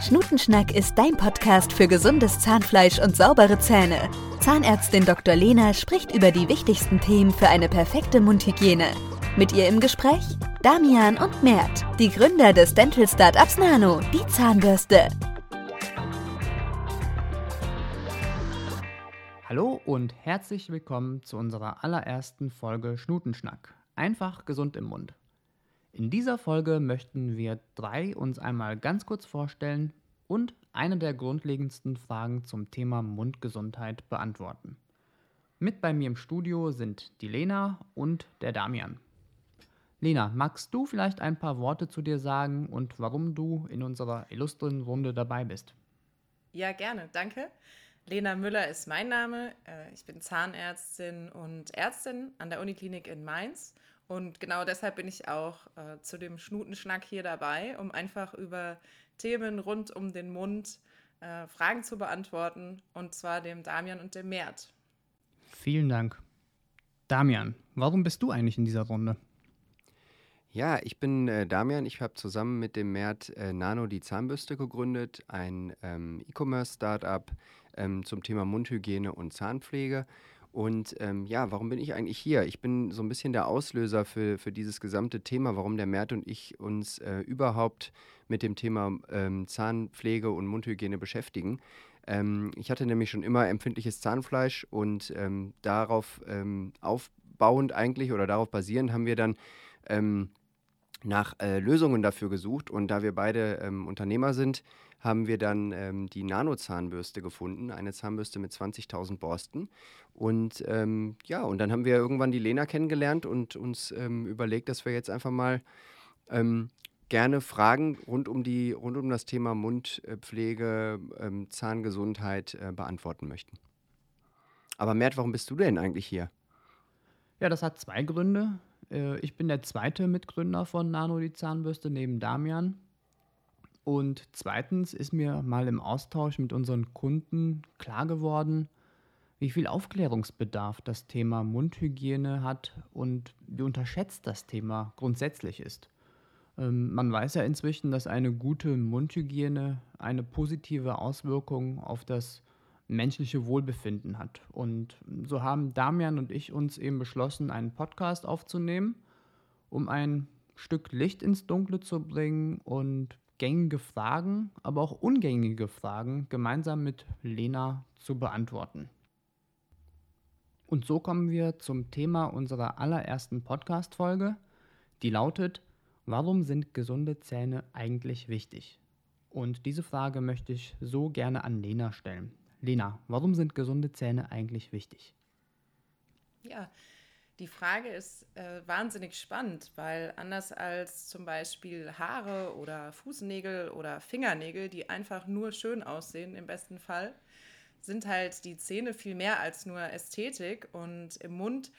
Schnutenschnack ist dein Podcast für gesundes Zahnfleisch und saubere Zähne. Zahnärztin Dr. Lena spricht über die wichtigsten Themen für eine perfekte Mundhygiene. Mit ihr im Gespräch Damian und Mert, die Gründer des Dental Startups Nano, die Zahnbürste. Hallo und herzlich willkommen zu unserer allerersten Folge Schnutenschnack. Einfach gesund im Mund. In dieser Folge möchten wir drei uns einmal ganz kurz vorstellen und eine der grundlegendsten Fragen zum Thema Mundgesundheit beantworten. Mit bei mir im Studio sind die Lena und der Damian. Lena, magst du vielleicht ein paar Worte zu dir sagen und warum du in unserer illustren Runde dabei bist? Ja, gerne, danke. Lena Müller ist mein Name. Äh, ich bin Zahnärztin und Ärztin an der Uniklinik in Mainz. Und genau deshalb bin ich auch äh, zu dem Schnutenschnack hier dabei, um einfach über Themen rund um den Mund äh, Fragen zu beantworten. Und zwar dem Damian und dem Mert. Vielen Dank. Damian, warum bist du eigentlich in dieser Runde? Ja, ich bin äh, Damian. Ich habe zusammen mit dem Mert äh, Nano die Zahnbürste gegründet, ein ähm, E-Commerce-Startup ähm, zum Thema Mundhygiene und Zahnpflege. Und ähm, ja, warum bin ich eigentlich hier? Ich bin so ein bisschen der Auslöser für, für dieses gesamte Thema, warum der Mert und ich uns äh, überhaupt mit dem Thema ähm, Zahnpflege und Mundhygiene beschäftigen. Ähm, ich hatte nämlich schon immer empfindliches Zahnfleisch und ähm, darauf ähm, aufbauend eigentlich oder darauf basierend haben wir dann ähm, nach äh, Lösungen dafür gesucht. Und da wir beide Unternehmer sind, haben wir dann ähm, die Nano-Zahnbürste gefunden, eine Zahnbürste mit 20.000 Borsten. Und ähm, ja, und dann haben wir irgendwann die Lena kennengelernt und uns ähm, überlegt, dass wir jetzt einfach mal ähm, gerne Fragen rund um, die, rund um das Thema Mundpflege, ähm, Zahngesundheit äh, beantworten möchten. Aber Mert, warum bist du denn eigentlich hier? Ja, das hat zwei Gründe. Äh, ich bin der zweite Mitgründer von Nano, die Zahnbürste, neben Damian. Und zweitens ist mir mal im Austausch mit unseren Kunden klar geworden, wie viel Aufklärungsbedarf das Thema Mundhygiene hat und wie unterschätzt das Thema grundsätzlich ist. Ähm, man weiß ja inzwischen, dass eine gute Mundhygiene eine positive Auswirkung auf das menschliche Wohlbefinden hat. Und so haben Damian und ich uns eben beschlossen, einen Podcast aufzunehmen, um ein Stück Licht ins Dunkle zu bringen und gängige Fragen, aber auch ungängige Fragen gemeinsam mit Lena zu beantworten. Und so kommen wir zum Thema unserer allerersten Podcast-Folge, die lautet: Warum sind gesunde Zähne eigentlich wichtig? Und diese Frage möchte ich so gerne an Lena stellen. Lena, warum sind gesunde Zähne eigentlich wichtig? Ja, die Frage ist äh, wahnsinnig spannend, weil anders als zum Beispiel Haare oder Fußnägel oder Fingernägel, die einfach nur schön aussehen im besten Fall, sind halt die Zähne viel mehr als nur Ästhetik und im Mund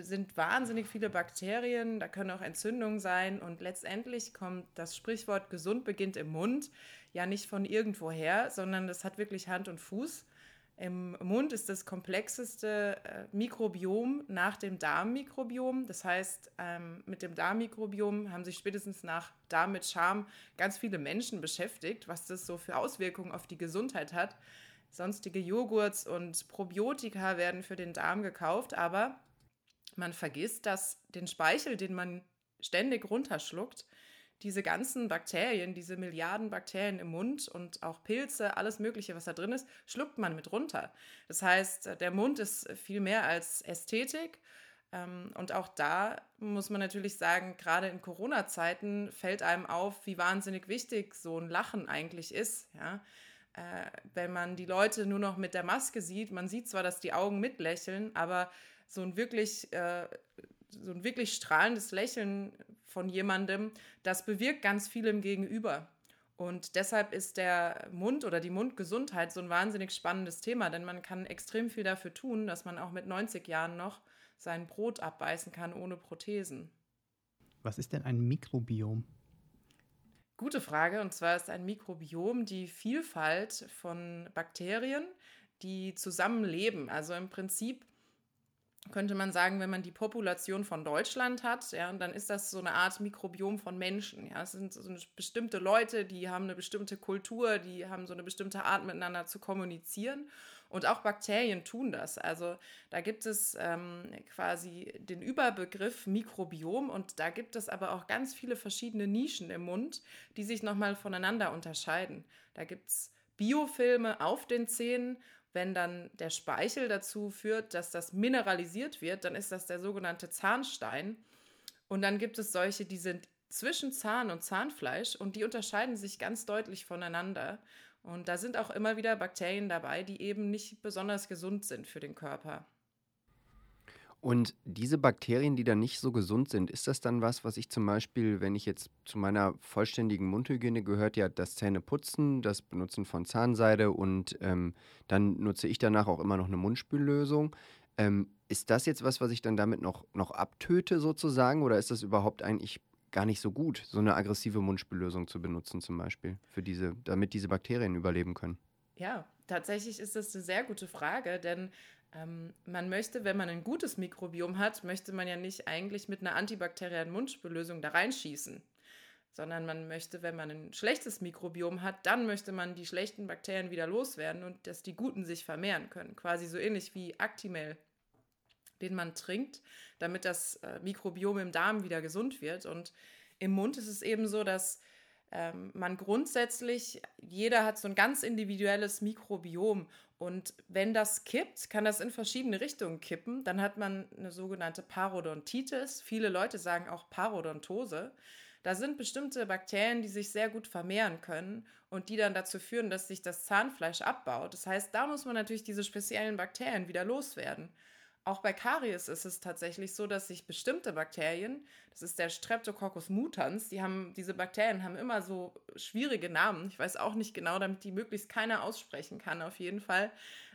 sind wahnsinnig viele Bakterien, da können auch Entzündungen sein und letztendlich kommt das Sprichwort gesund beginnt im Mund ja nicht von irgendwoher, sondern das hat wirklich Hand und Fuß. Im Mund ist das komplexeste äh, Mikrobiom nach dem Darmmikrobiom. Das heißt, ähm, mit dem Darmmikrobiom haben sich spätestens nach Darm mit Charme ganz viele Menschen beschäftigt, was das so für Auswirkungen auf die Gesundheit hat. Sonstige Joghurts und Probiotika werden für den Darm gekauft, aber man vergisst, dass den Speichel, den man ständig runterschluckt, diese ganzen Bakterien, diese Milliarden Bakterien im Mund und auch Pilze, alles Mögliche, was da drin ist, schluckt man mit runter. Das heißt, der Mund ist viel mehr als Ästhetik. Ähm, und auch da muss man natürlich sagen, gerade in Corona-Zeiten fällt einem auf, wie wahnsinnig wichtig so ein Lachen eigentlich ist. Ja? Äh, wenn man die Leute nur noch mit der Maske sieht, man sieht zwar, dass die Augen mitlächeln, aber so ein wirklich, äh, so ein wirklich strahlendes Lächeln von jemandem, das bewirkt ganz viel im Gegenüber. Und deshalb ist der Mund oder die Mundgesundheit so ein wahnsinnig spannendes Thema, denn man kann extrem viel dafür tun, dass man auch mit 90 Jahren noch sein Brot abbeißen kann ohne Prothesen. Was ist denn ein Mikrobiom? Gute Frage. Und zwar ist ein Mikrobiom die Vielfalt von Bakterien, die zusammenleben. Also im Prinzip könnte man sagen, wenn man die Population von Deutschland hat, ja, dann ist das so eine Art Mikrobiom von Menschen. Ja, es sind so bestimmte Leute, die haben eine bestimmte Kultur, die haben so eine bestimmte Art miteinander zu kommunizieren. Und auch Bakterien tun das. Also da gibt es ähm, quasi den Überbegriff Mikrobiom und da gibt es aber auch ganz viele verschiedene Nischen im Mund, die sich nochmal voneinander unterscheiden. Da gibt es Biofilme auf den Zähnen wenn dann der Speichel dazu führt, dass das mineralisiert wird, dann ist das der sogenannte Zahnstein. Und dann gibt es solche, die sind zwischen Zahn und Zahnfleisch und die unterscheiden sich ganz deutlich voneinander. Und da sind auch immer wieder Bakterien dabei, die eben nicht besonders gesund sind für den Körper. Und diese Bakterien, die dann nicht so gesund sind, ist das dann was, was ich zum Beispiel, wenn ich jetzt zu meiner vollständigen Mundhygiene gehört ja das Zähneputzen, das Benutzen von Zahnseide und ähm, dann nutze ich danach auch immer noch eine Mundspüllösung. Ähm, ist das jetzt was, was ich dann damit noch, noch abtöte sozusagen oder ist das überhaupt eigentlich gar nicht so gut, so eine aggressive Mundspüllösung zu benutzen zum Beispiel, für diese, damit diese Bakterien überleben können? Ja, tatsächlich ist das eine sehr gute Frage, denn ähm, man möchte, wenn man ein gutes Mikrobiom hat, möchte man ja nicht eigentlich mit einer antibakteriellen Mundspüllösung da reinschießen, sondern man möchte, wenn man ein schlechtes Mikrobiom hat, dann möchte man die schlechten Bakterien wieder loswerden und dass die guten sich vermehren können. Quasi so ähnlich wie Actimel, den man trinkt, damit das äh, Mikrobiom im Darm wieder gesund wird. Und im Mund ist es eben so, dass ähm, man grundsätzlich, jeder hat so ein ganz individuelles Mikrobiom und wenn das kippt, kann das in verschiedene Richtungen kippen. Dann hat man eine sogenannte Parodontitis. Viele Leute sagen auch Parodontose. Da sind bestimmte Bakterien, die sich sehr gut vermehren können und die dann dazu führen, dass sich das Zahnfleisch abbaut. Das heißt, da muss man natürlich diese speziellen Bakterien wieder loswerden. Auch bei Karies ist es tatsächlich so, dass sich bestimmte Bakterien, das ist der Streptococcus mutans, die haben, diese Bakterien haben immer so schwierige Namen. Ich weiß auch nicht genau, damit die möglichst keiner aussprechen kann. Auf jeden Fall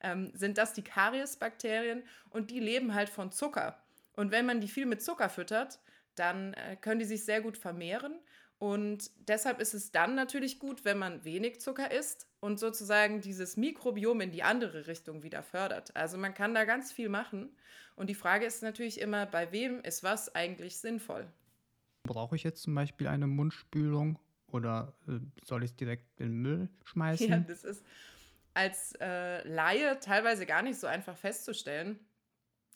ähm, sind das die Kariesbakterien und die leben halt von Zucker. Und wenn man die viel mit Zucker füttert, dann äh, können die sich sehr gut vermehren und deshalb ist es dann natürlich gut, wenn man wenig Zucker isst und sozusagen dieses Mikrobiom in die andere Richtung wieder fördert. Also man kann da ganz viel machen. Und die Frage ist natürlich immer, bei wem ist was eigentlich sinnvoll? Brauche ich jetzt zum Beispiel eine Mundspülung oder äh, soll ich es direkt in den Müll schmeißen? Ja, das ist als äh, Laie teilweise gar nicht so einfach festzustellen.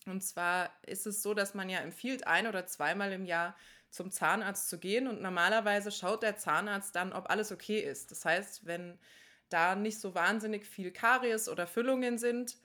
Und zwar ist es so, dass man ja empfiehlt, ein oder zweimal im Jahr zum Zahnarzt zu gehen und normalerweise schaut der Zahnarzt dann, ob alles okay ist. Das heißt, wenn da nicht so wahnsinnig viel Karies oder Füllungen sind,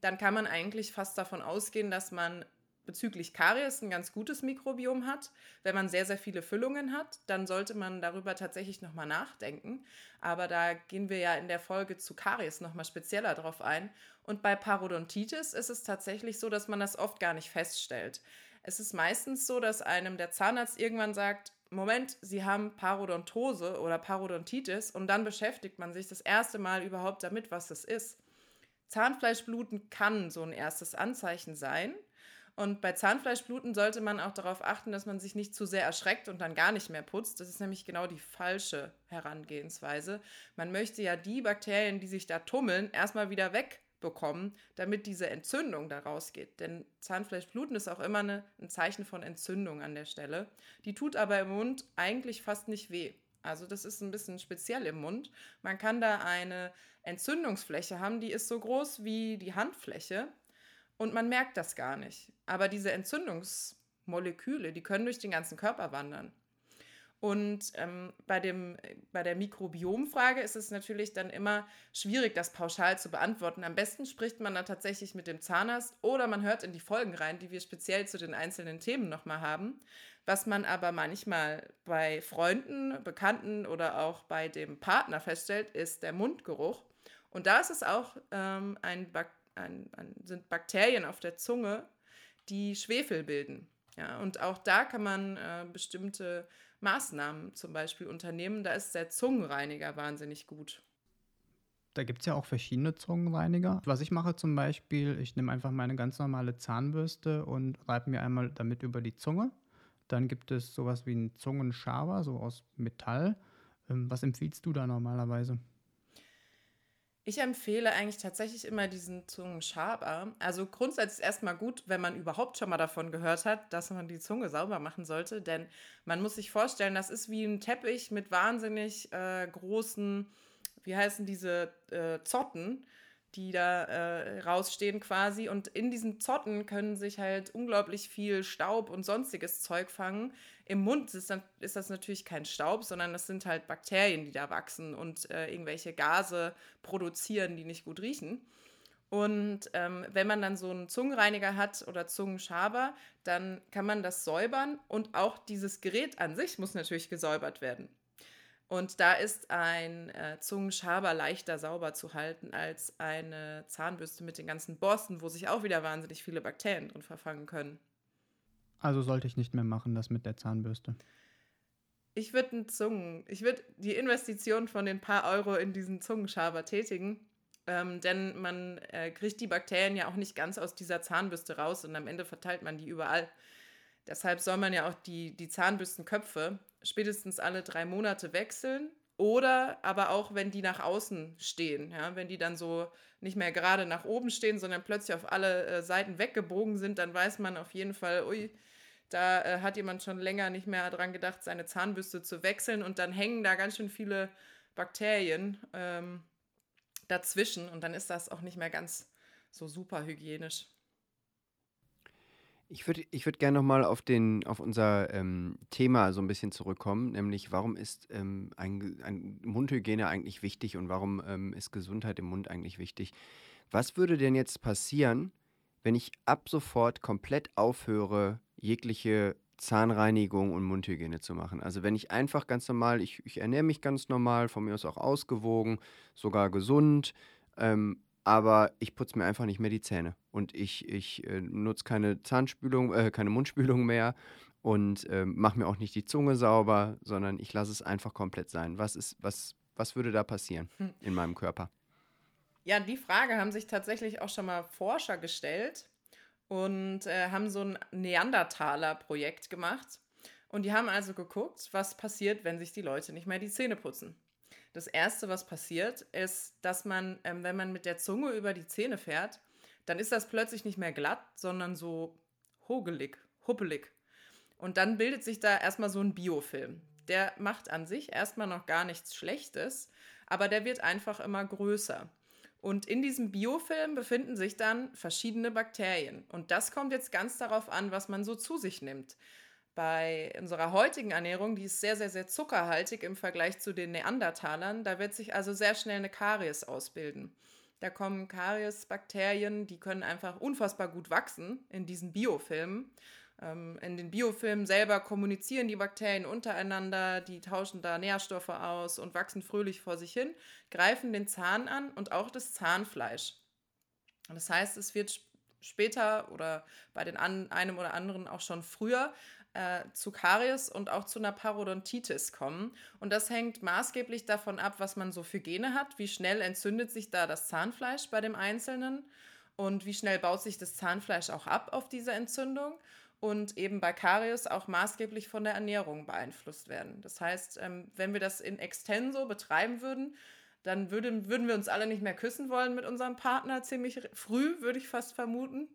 dann kann man eigentlich fast davon ausgehen, dass man bezüglich Karies ein ganz gutes Mikrobiom hat. Wenn man sehr, sehr viele Füllungen hat, dann sollte man darüber tatsächlich nochmal nachdenken. Aber da gehen wir ja in der Folge zu Karies nochmal spezieller drauf ein. Und bei Parodontitis ist es tatsächlich so, dass man das oft gar nicht feststellt. Es ist meistens so, dass einem der Zahnarzt irgendwann sagt, Moment, Sie haben Parodontose oder Parodontitis und dann beschäftigt man sich das erste Mal überhaupt damit, was das ist. Zahnfleischbluten kann so ein erstes Anzeichen sein. Und bei Zahnfleischbluten sollte man auch darauf achten, dass man sich nicht zu sehr erschreckt und dann gar nicht mehr putzt. Das ist nämlich genau die falsche Herangehensweise. Man möchte ja die Bakterien, die sich da tummeln, erstmal wieder weg bekommen, damit diese Entzündung da rausgeht. Denn Zahnfleischbluten ist auch immer eine, ein Zeichen von Entzündung an der Stelle. Die tut aber im Mund eigentlich fast nicht weh. Also das ist ein bisschen speziell im Mund. Man kann da eine Entzündungsfläche haben, die ist so groß wie die Handfläche und man merkt das gar nicht. Aber diese Entzündungsmoleküle, die können durch den ganzen Körper wandern. Und ähm, bei, dem, bei der Mikrobiomfrage ist es natürlich dann immer schwierig, das pauschal zu beantworten. Am besten spricht man dann tatsächlich mit dem Zahnarzt oder man hört in die Folgen rein, die wir speziell zu den einzelnen Themen nochmal haben. Was man aber manchmal bei Freunden, Bekannten oder auch bei dem Partner feststellt, ist der Mundgeruch. Und da ist es auch ähm, ein, ein, ein, sind Bakterien auf der Zunge, die Schwefel bilden. Ja, und auch da kann man äh, bestimmte Maßnahmen zum Beispiel unternehmen. Da ist der Zungenreiniger wahnsinnig gut. Da gibt es ja auch verschiedene Zungenreiniger. Was ich mache zum Beispiel, ich nehme einfach meine ganz normale Zahnbürste und reibe mir einmal damit über die Zunge. Dann gibt es sowas wie einen Zungenschaber, so aus Metall. Ähm, was empfiehlst du da normalerweise? Ich empfehle eigentlich tatsächlich immer diesen Zungenschaber. Also grundsätzlich erstmal gut, wenn man überhaupt schon mal davon gehört hat, dass man die Zunge sauber machen sollte. Denn man muss sich vorstellen, das ist wie ein Teppich mit wahnsinnig äh, großen, wie heißen diese äh, Zotten die da äh, rausstehen quasi. Und in diesen Zotten können sich halt unglaublich viel Staub und sonstiges Zeug fangen. Im Mund ist, dann, ist das natürlich kein Staub, sondern das sind halt Bakterien, die da wachsen und äh, irgendwelche Gase produzieren, die nicht gut riechen. Und ähm, wenn man dann so einen Zungenreiniger hat oder Zungenschaber, dann kann man das säubern und auch dieses Gerät an sich muss natürlich gesäubert werden. Und da ist ein äh, Zungenschaber leichter sauber zu halten als eine Zahnbürste mit den ganzen Borsten, wo sich auch wieder wahnsinnig viele Bakterien drin verfangen können. Also sollte ich nicht mehr machen, das mit der Zahnbürste. Ich würde einen Zungen, ich würde die Investition von den paar Euro in diesen Zungenschaber tätigen, ähm, denn man äh, kriegt die Bakterien ja auch nicht ganz aus dieser Zahnbürste raus und am Ende verteilt man die überall. Deshalb soll man ja auch die, die Zahnbürstenköpfe spätestens alle drei Monate wechseln. Oder aber auch, wenn die nach außen stehen, ja, wenn die dann so nicht mehr gerade nach oben stehen, sondern plötzlich auf alle äh, Seiten weggebogen sind, dann weiß man auf jeden Fall, ui, da äh, hat jemand schon länger nicht mehr dran gedacht, seine Zahnbürste zu wechseln und dann hängen da ganz schön viele Bakterien ähm, dazwischen und dann ist das auch nicht mehr ganz so super hygienisch. Ich würde ich würd gerne nochmal auf, auf unser ähm, Thema so ein bisschen zurückkommen, nämlich warum ist ähm, ein, ein Mundhygiene eigentlich wichtig und warum ähm, ist Gesundheit im Mund eigentlich wichtig? Was würde denn jetzt passieren, wenn ich ab sofort komplett aufhöre, jegliche Zahnreinigung und Mundhygiene zu machen. Also wenn ich einfach ganz normal, ich, ich ernähre mich ganz normal, von mir aus auch ausgewogen, sogar gesund, ähm, aber ich putze mir einfach nicht mehr die Zähne und ich, ich äh, nutze keine Zahnspülung, äh, keine Mundspülung mehr und äh, mache mir auch nicht die Zunge sauber, sondern ich lasse es einfach komplett sein. Was ist, was, was würde da passieren hm. in meinem Körper? Ja, die Frage haben sich tatsächlich auch schon mal Forscher gestellt und äh, haben so ein Neandertaler-Projekt gemacht. Und die haben also geguckt, was passiert, wenn sich die Leute nicht mehr die Zähne putzen. Das Erste, was passiert, ist, dass man, ähm, wenn man mit der Zunge über die Zähne fährt, dann ist das plötzlich nicht mehr glatt, sondern so hogelig, huppelig. Und dann bildet sich da erstmal so ein Biofilm. Der macht an sich erstmal noch gar nichts Schlechtes, aber der wird einfach immer größer. Und in diesem Biofilm befinden sich dann verschiedene Bakterien. Und das kommt jetzt ganz darauf an, was man so zu sich nimmt bei unserer heutigen Ernährung, die ist sehr, sehr, sehr zuckerhaltig im Vergleich zu den Neandertalern. Da wird sich also sehr schnell eine Karies ausbilden. Da kommen Kariesbakterien, die können einfach unfassbar gut wachsen in diesen Biofilmen. Ähm, in den Biofilmen selber kommunizieren die Bakterien untereinander, die tauschen da Nährstoffe aus und wachsen fröhlich vor sich hin, greifen den Zahn an und auch das Zahnfleisch. Das heißt, es wird später oder bei den einem oder anderen auch schon früher äh, zu Karies und auch zu einer Parodontitis kommen. Und das hängt maßgeblich davon ab, was man so für Gene hat, wie schnell entzündet sich da das Zahnfleisch bei dem Einzelnen und wie schnell baut sich das Zahnfleisch auch ab auf diese Entzündung und eben bei Karies auch maßgeblich von der Ernährung beeinflusst werden. Das heißt, ähm, wenn wir das in extenso betreiben würden, dann würden, würden wir uns alle nicht mehr küssen wollen mit unserem Partner, ziemlich früh, würde ich fast vermuten.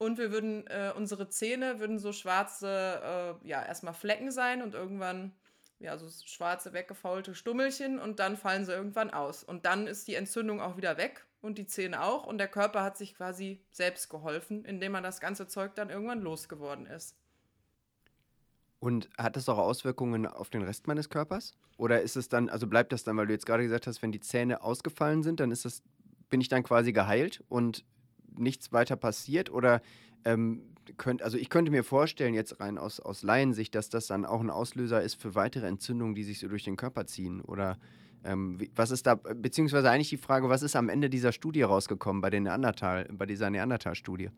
Und wir würden, äh, unsere Zähne würden so schwarze, äh, ja, erstmal Flecken sein und irgendwann, ja, so schwarze, weggefaulte Stummelchen und dann fallen sie irgendwann aus. Und dann ist die Entzündung auch wieder weg und die Zähne auch und der Körper hat sich quasi selbst geholfen, indem er das ganze Zeug dann irgendwann losgeworden ist. Und hat das auch Auswirkungen auf den Rest meines Körpers? Oder ist es dann, also bleibt das dann, weil du jetzt gerade gesagt hast, wenn die Zähne ausgefallen sind, dann ist das, bin ich dann quasi geheilt und nichts weiter passiert? Oder ähm, könnt, also ich könnte mir vorstellen, jetzt rein aus, aus Laiensicht, dass das dann auch ein Auslöser ist für weitere Entzündungen, die sich so durch den Körper ziehen. Oder ähm, was ist da, beziehungsweise eigentlich die Frage, was ist am Ende dieser Studie rausgekommen bei den Neandertal, bei dieser Neandertal-Studie?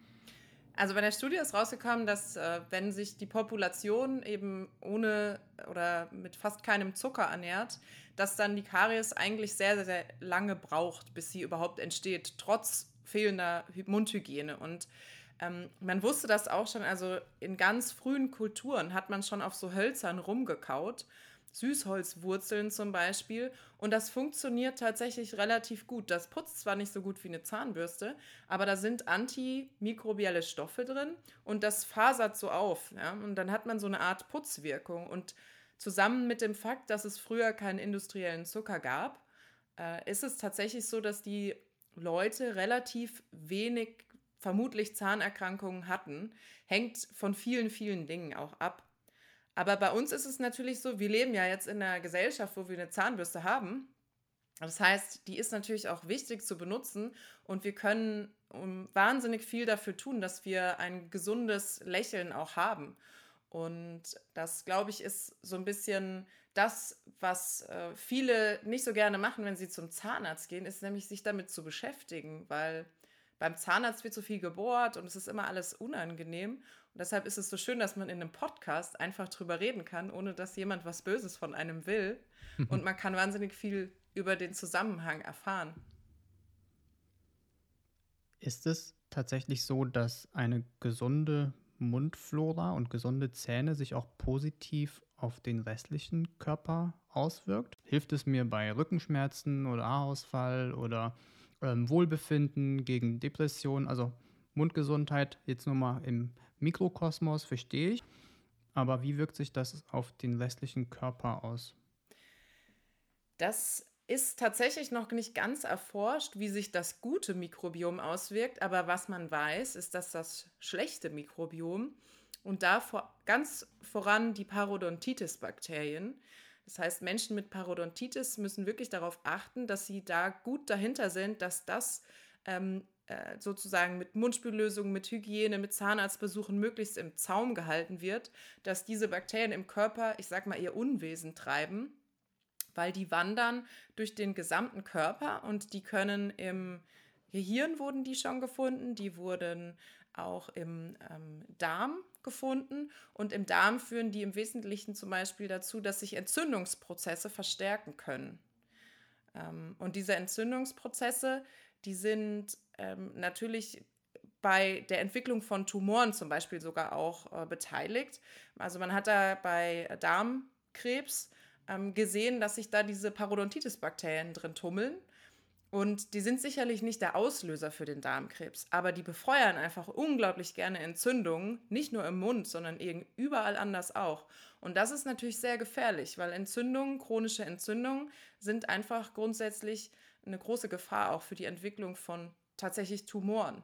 Also bei der Studie ist rausgekommen, dass äh, wenn sich die Population eben ohne oder mit fast keinem Zucker ernährt, dass dann die Karies eigentlich sehr, sehr, sehr lange braucht, bis sie überhaupt entsteht, trotz fehlender Mundhygiene. Und ähm, man wusste das auch schon, also in ganz frühen Kulturen hat man schon auf so Hölzern rumgekaut. Süßholzwurzeln zum Beispiel. Und das funktioniert tatsächlich relativ gut. Das putzt zwar nicht so gut wie eine Zahnbürste, aber da sind antimikrobielle Stoffe drin und das fasert so auf. Ja? Und dann hat man so eine Art Putzwirkung. Und zusammen mit dem Fakt, dass es früher keinen industriellen Zucker gab, äh, ist es tatsächlich so, dass die Leute relativ wenig vermutlich Zahnerkrankungen hatten. Hängt von vielen, vielen Dingen auch ab. Aber bei uns ist es natürlich so, wir leben ja jetzt in einer Gesellschaft, wo wir eine Zahnbürste haben. Das heißt, die ist natürlich auch wichtig zu benutzen und wir können um, wahnsinnig viel dafür tun, dass wir ein gesundes Lächeln auch haben. Und das, glaube ich, ist so ein bisschen das, was äh, viele nicht so gerne machen, wenn sie zum Zahnarzt gehen, ist nämlich sich damit zu beschäftigen, weil beim Zahnarzt wird so viel gebohrt und es ist immer alles unangenehm. Und deshalb ist es so schön, dass man in einem Podcast einfach drüber reden kann, ohne dass jemand was Böses von einem will. und man kann wahnsinnig viel über den Zusammenhang erfahren. Ist es tatsächlich so, dass eine gesunde Mundflora und gesunde Zähne sich auch positiv auf den restlichen Körper auswirkt? Hilft es mir bei Rückenschmerzen oder Haarausfall oder ähm, Wohlbefinden, gegen Depression, also Mundgesundheit jetzt nur mal im Mikrokosmos, verstehe ich. Aber wie wirkt sich das auf den restlichen Körper aus? Das ist tatsächlich noch nicht ganz erforscht, wie sich das gute Mikrobiom auswirkt. Aber was man weiß, ist, dass das schlechte Mikrobiom und da vor, ganz voran die Parodontitis-Bakterien, das heißt, Menschen mit Parodontitis müssen wirklich darauf achten, dass sie da gut dahinter sind, dass das ähm, äh, sozusagen mit Mundspüllösungen, mit Hygiene, mit Zahnarztbesuchen möglichst im Zaum gehalten wird, dass diese Bakterien im Körper, ich sag mal, ihr Unwesen treiben, weil die wandern durch den gesamten Körper und die können im Gehirn wurden die schon gefunden, die wurden auch im ähm, Darm gefunden. Und im Darm führen die im Wesentlichen zum Beispiel dazu, dass sich Entzündungsprozesse verstärken können. Ähm, und diese Entzündungsprozesse, die sind ähm, natürlich bei der Entwicklung von Tumoren zum Beispiel sogar auch äh, beteiligt. Also man hat da bei Darmkrebs ähm, gesehen, dass sich da diese Parodontitis-Bakterien drin tummeln. Und die sind sicherlich nicht der Auslöser für den Darmkrebs, aber die befeuern einfach unglaublich gerne Entzündungen, nicht nur im Mund, sondern überall anders auch. Und das ist natürlich sehr gefährlich, weil Entzündungen, chronische Entzündungen sind einfach grundsätzlich eine große Gefahr auch für die Entwicklung von tatsächlich Tumoren.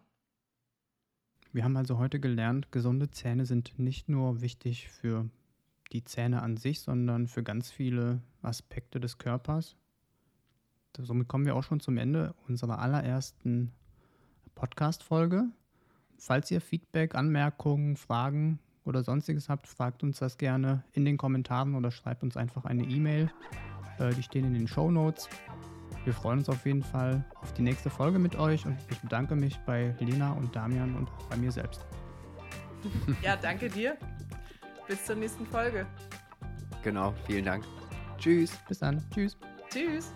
Wir haben also heute gelernt, gesunde Zähne sind nicht nur wichtig für die Zähne an sich, sondern für ganz viele Aspekte des Körpers somit kommen wir auch schon zum Ende unserer allerersten Podcast-Folge. Falls ihr Feedback, Anmerkungen, Fragen oder sonstiges habt, fragt uns das gerne in den Kommentaren oder schreibt uns einfach eine E-Mail. Äh, die stehen in den Show Notes. Wir freuen uns auf jeden Fall auf die nächste Folge mit euch und ich bedanke mich bei Lena und Damian und auch bei mir selbst. Ja, danke dir. Bis zur nächsten Folge. Genau, vielen Dank. Tschüss. Bis dann. Tschüss. Tschüss.